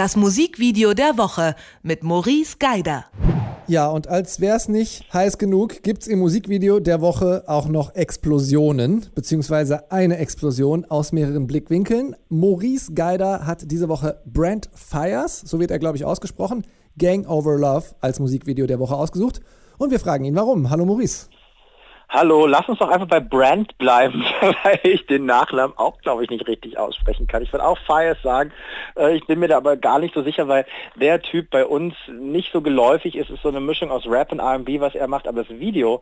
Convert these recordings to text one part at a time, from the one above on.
Das Musikvideo der Woche mit Maurice Geider. Ja, und als wäre es nicht heiß genug, gibt es im Musikvideo der Woche auch noch Explosionen, beziehungsweise eine Explosion aus mehreren Blickwinkeln. Maurice Geider hat diese Woche Brent Fires, so wird er, glaube ich, ausgesprochen, Gang Over Love als Musikvideo der Woche ausgesucht. Und wir fragen ihn, warum. Hallo Maurice. Hallo, lass uns doch einfach bei Brand bleiben, weil ich den Nachnamen auch, glaube ich, nicht richtig aussprechen kann. Ich würde auch Fires sagen. Äh, ich bin mir da aber gar nicht so sicher, weil der Typ bei uns nicht so geläufig ist. Es ist so eine Mischung aus Rap und R&B, was er macht, aber das Video,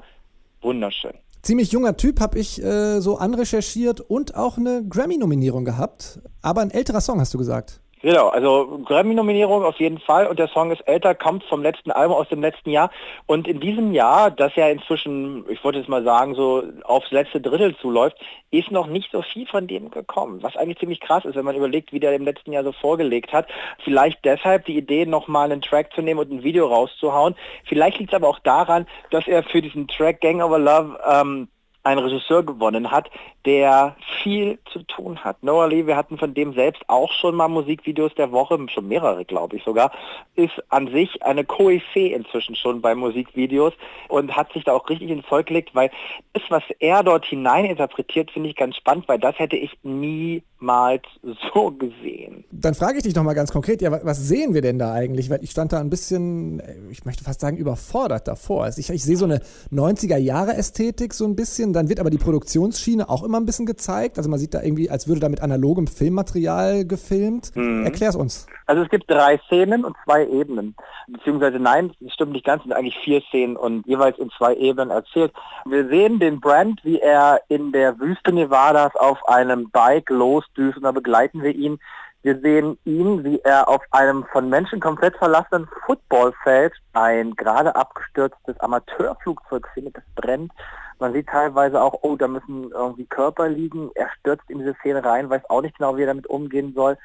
wunderschön. Ziemlich junger Typ, habe ich äh, so anrecherchiert und auch eine Grammy-Nominierung gehabt. Aber ein älterer Song, hast du gesagt. Genau, also Grammy-Nominierung auf jeden Fall und der Song ist älter, kommt vom letzten Album aus dem letzten Jahr und in diesem Jahr, das ja inzwischen, ich wollte jetzt mal sagen, so aufs letzte Drittel zuläuft, ist noch nicht so viel von dem gekommen, was eigentlich ziemlich krass ist, wenn man überlegt, wie der im letzten Jahr so vorgelegt hat. Vielleicht deshalb die Idee, nochmal einen Track zu nehmen und ein Video rauszuhauen. Vielleicht liegt es aber auch daran, dass er für diesen Track Gang Over Love ähm, einen Regisseur gewonnen hat, der viel zu tun hat. Noah Lee, wir hatten von dem selbst auch schon mal Musikvideos der Woche, schon mehrere glaube ich sogar, ist an sich eine Koryphäe inzwischen schon bei Musikvideos und hat sich da auch richtig ins Zeug gelegt, weil das, was er dort hinein interpretiert, finde ich ganz spannend, weil das hätte ich niemals so gesehen. Dann frage ich dich noch mal ganz konkret, ja, was sehen wir denn da eigentlich? Weil ich stand da ein bisschen, ich möchte fast sagen, überfordert davor. Also ich, ich sehe so eine 90er-Jahre-Ästhetik so ein bisschen, dann wird aber die Produktionsschiene auch immer ein bisschen gezeigt. Also man sieht da irgendwie, als würde da mit analogem Filmmaterial gefilmt. Mhm. Erklär's uns. Also es gibt drei Szenen und zwei Ebenen. Beziehungsweise nein, das stimmt nicht ganz, es sind eigentlich vier Szenen und jeweils in zwei Ebenen erzählt. Wir sehen den Brand, wie er in der Wüste Nevadas auf einem Bike losdüst und da begleiten wir ihn. Wir sehen ihn, wie er auf einem von Menschen komplett verlassenen Footballfeld ein gerade abgestürztes Amateurflugzeug findet, das brennt man sieht teilweise auch, oh, da müssen irgendwie Körper liegen. Er stürzt in diese Szene rein, weiß auch nicht genau, wie er damit umgehen soll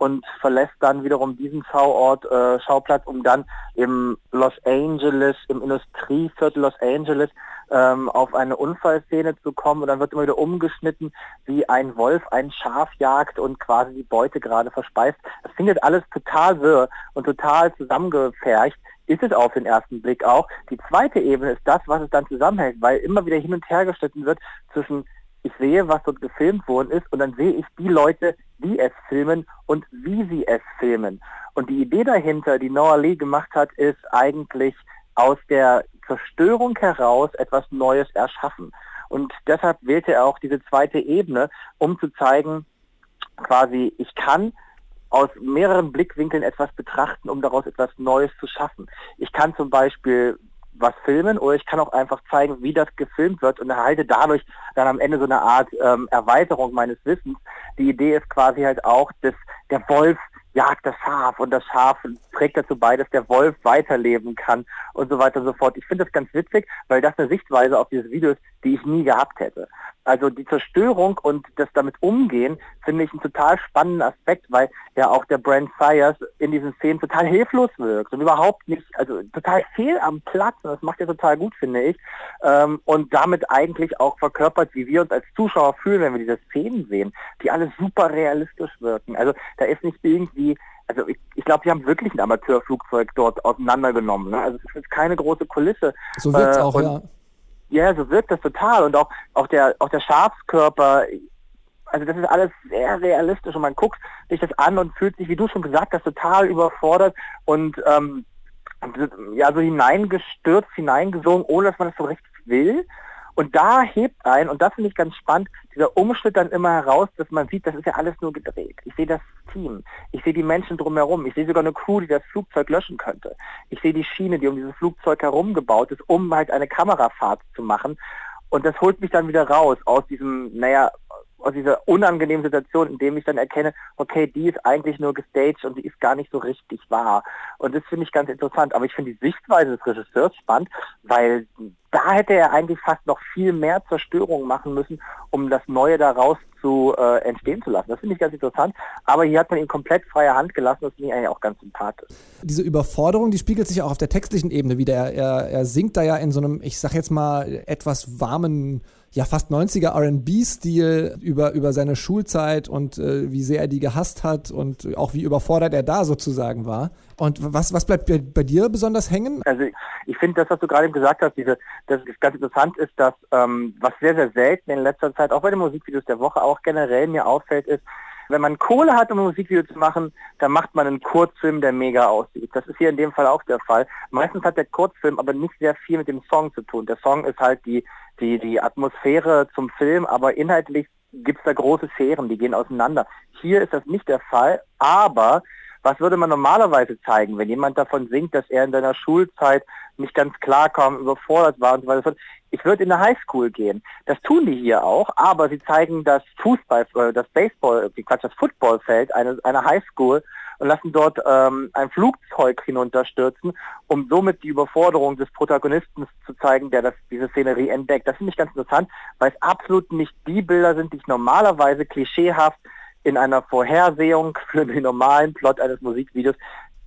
und verlässt dann wiederum diesen Schauort, äh, Schauplatz, um dann im Los Angeles, im Industrieviertel Los Angeles ähm, auf eine Unfallszene zu kommen und dann wird immer wieder umgeschnitten, wie ein Wolf ein Schaf jagt und quasi die Beute gerade verspeist. Das findet alles total wirr und total zusammengepfercht ist es auf den ersten Blick auch. Die zweite Ebene ist das, was es dann zusammenhält, weil immer wieder hin und her geschnitten wird zwischen ich sehe, was dort gefilmt worden ist und dann sehe ich die Leute, die es filmen und wie sie es filmen. Und die Idee dahinter, die Noah Lee gemacht hat, ist eigentlich aus der Zerstörung heraus etwas Neues erschaffen. Und deshalb wählte er auch diese zweite Ebene, um zu zeigen, quasi, ich kann aus mehreren Blickwinkeln etwas betrachten, um daraus etwas Neues zu schaffen. Ich kann zum Beispiel was filmen oder ich kann auch einfach zeigen, wie das gefilmt wird und erhalte dadurch dann am Ende so eine Art ähm, Erweiterung meines Wissens. Die Idee ist quasi halt auch, dass der Wolf jagt das Schaf und das Schaf trägt dazu bei, dass der Wolf weiterleben kann und so weiter und so fort. Ich finde das ganz witzig, weil das eine Sichtweise auf dieses Video ist, die ich nie gehabt hätte. Also die Zerstörung und das damit umgehen, finde ich einen total spannenden Aspekt, weil ja auch der Brand Fires in diesen Szenen total hilflos wirkt und überhaupt nicht, also total fehl am Platz und das macht er total gut, finde ich. Ähm, und damit eigentlich auch verkörpert, wie wir uns als Zuschauer fühlen, wenn wir diese Szenen sehen, die alle super realistisch wirken. Also da ist nicht irgendwie also ich, ich glaube, die haben wirklich ein Amateurflugzeug dort auseinandergenommen. Ne? Also es ist keine große Kulisse. So wird es äh, auch, ja. Ja, so wirkt das total. Und auch, auch, der, auch der Schafskörper, also das ist alles sehr realistisch und man guckt sich das an und fühlt sich, wie du schon gesagt hast, total überfordert und ähm, ja so hineingestürzt, hineingesungen, ohne dass man das so richtig will. Und da hebt ein, und das finde ich ganz spannend, dieser Umschnitt dann immer heraus, dass man sieht, das ist ja alles nur gedreht. Ich sehe das Team, ich sehe die Menschen drumherum, ich sehe sogar eine Crew, die das Flugzeug löschen könnte. Ich sehe die Schiene, die um dieses Flugzeug herum gebaut ist, um halt eine Kamerafahrt zu machen. Und das holt mich dann wieder raus aus diesem, naja, aus dieser unangenehmen Situation, in dem ich dann erkenne, okay, die ist eigentlich nur gestaged und die ist gar nicht so richtig wahr. Und das finde ich ganz interessant. Aber ich finde die Sichtweise des Regisseurs spannend, weil da hätte er eigentlich fast noch viel mehr Zerstörung machen müssen, um das Neue daraus zu äh, entstehen zu lassen. Das finde ich ganz interessant. Aber hier hat man ihn komplett freie Hand gelassen. Das finde ich eigentlich auch ganz sympathisch. Diese Überforderung, die spiegelt sich auch auf der textlichen Ebene wieder. Er, er, er singt da ja in so einem, ich sag jetzt mal, etwas warmen ja fast 90er RB-Stil über, über seine Schulzeit und äh, wie sehr er die gehasst hat und auch wie überfordert er da sozusagen war. Und was, was bleibt bei, bei dir besonders hängen? Also ich finde das, was du gerade gesagt hast, diese, dass es ganz interessant ist, dass ähm, was sehr, sehr selten in letzter Zeit, auch bei den Musikvideos der Woche, auch generell mir auffällt, ist, wenn man Kohle hat, um ein Musikvideo zu machen, dann macht man einen Kurzfilm, der mega aussieht. Das ist hier in dem Fall auch der Fall. Meistens hat der Kurzfilm aber nicht sehr viel mit dem Song zu tun. Der Song ist halt die, die, die Atmosphäre zum Film, aber inhaltlich gibt es da große Sphären, die gehen auseinander. Hier ist das nicht der Fall, aber was würde man normalerweise zeigen, wenn jemand davon singt, dass er in seiner Schulzeit nicht ganz klar kam, überfordert war und so weiter? Ich würde in eine Highschool gehen. Das tun die hier auch, aber sie zeigen das Fußball, äh, das Baseball, die Quatsch, das Footballfeld einer eine Highschool und lassen dort ähm, ein Flugzeug hinunterstürzen, um somit die Überforderung des Protagonisten zu zeigen, der das, diese Szenerie entdeckt. Das finde ich ganz interessant, weil es absolut nicht die Bilder sind, die ich normalerweise klischeehaft in einer Vorhersehung für den normalen Plot eines Musikvideos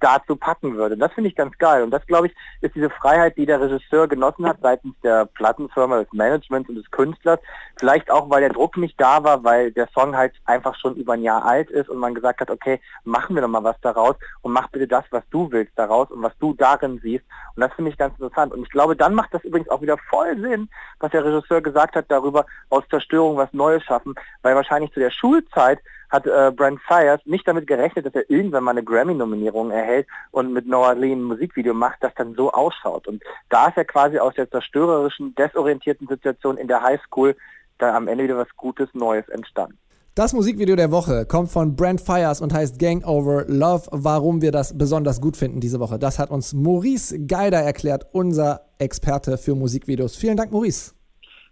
dazu packen würde. Das finde ich ganz geil. Und das, glaube ich, ist diese Freiheit, die der Regisseur genossen hat seitens der Plattenfirma, des Managements und des Künstlers. Vielleicht auch, weil der Druck nicht da war, weil der Song halt einfach schon über ein Jahr alt ist und man gesagt hat, okay, machen wir doch mal was daraus und mach bitte das, was du willst daraus und was du darin siehst. Und das finde ich ganz interessant. Und ich glaube, dann macht das übrigens auch wieder voll Sinn, was der Regisseur gesagt hat darüber, aus Zerstörung was Neues schaffen, weil wahrscheinlich zu der Schulzeit hat äh, Brent Fires nicht damit gerechnet, dass er irgendwann mal eine Grammy-Nominierung erhält und mit Noah Lee ein Musikvideo macht, das dann so ausschaut. Und da ist er quasi aus der zerstörerischen, desorientierten Situation in der Highschool dann am Ende wieder was Gutes, Neues entstanden. Das Musikvideo der Woche kommt von Brent Fires und heißt Gang Over Love. Warum wir das besonders gut finden diese Woche, das hat uns Maurice Geider erklärt, unser Experte für Musikvideos. Vielen Dank, Maurice.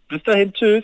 Bis dahin, tschüss.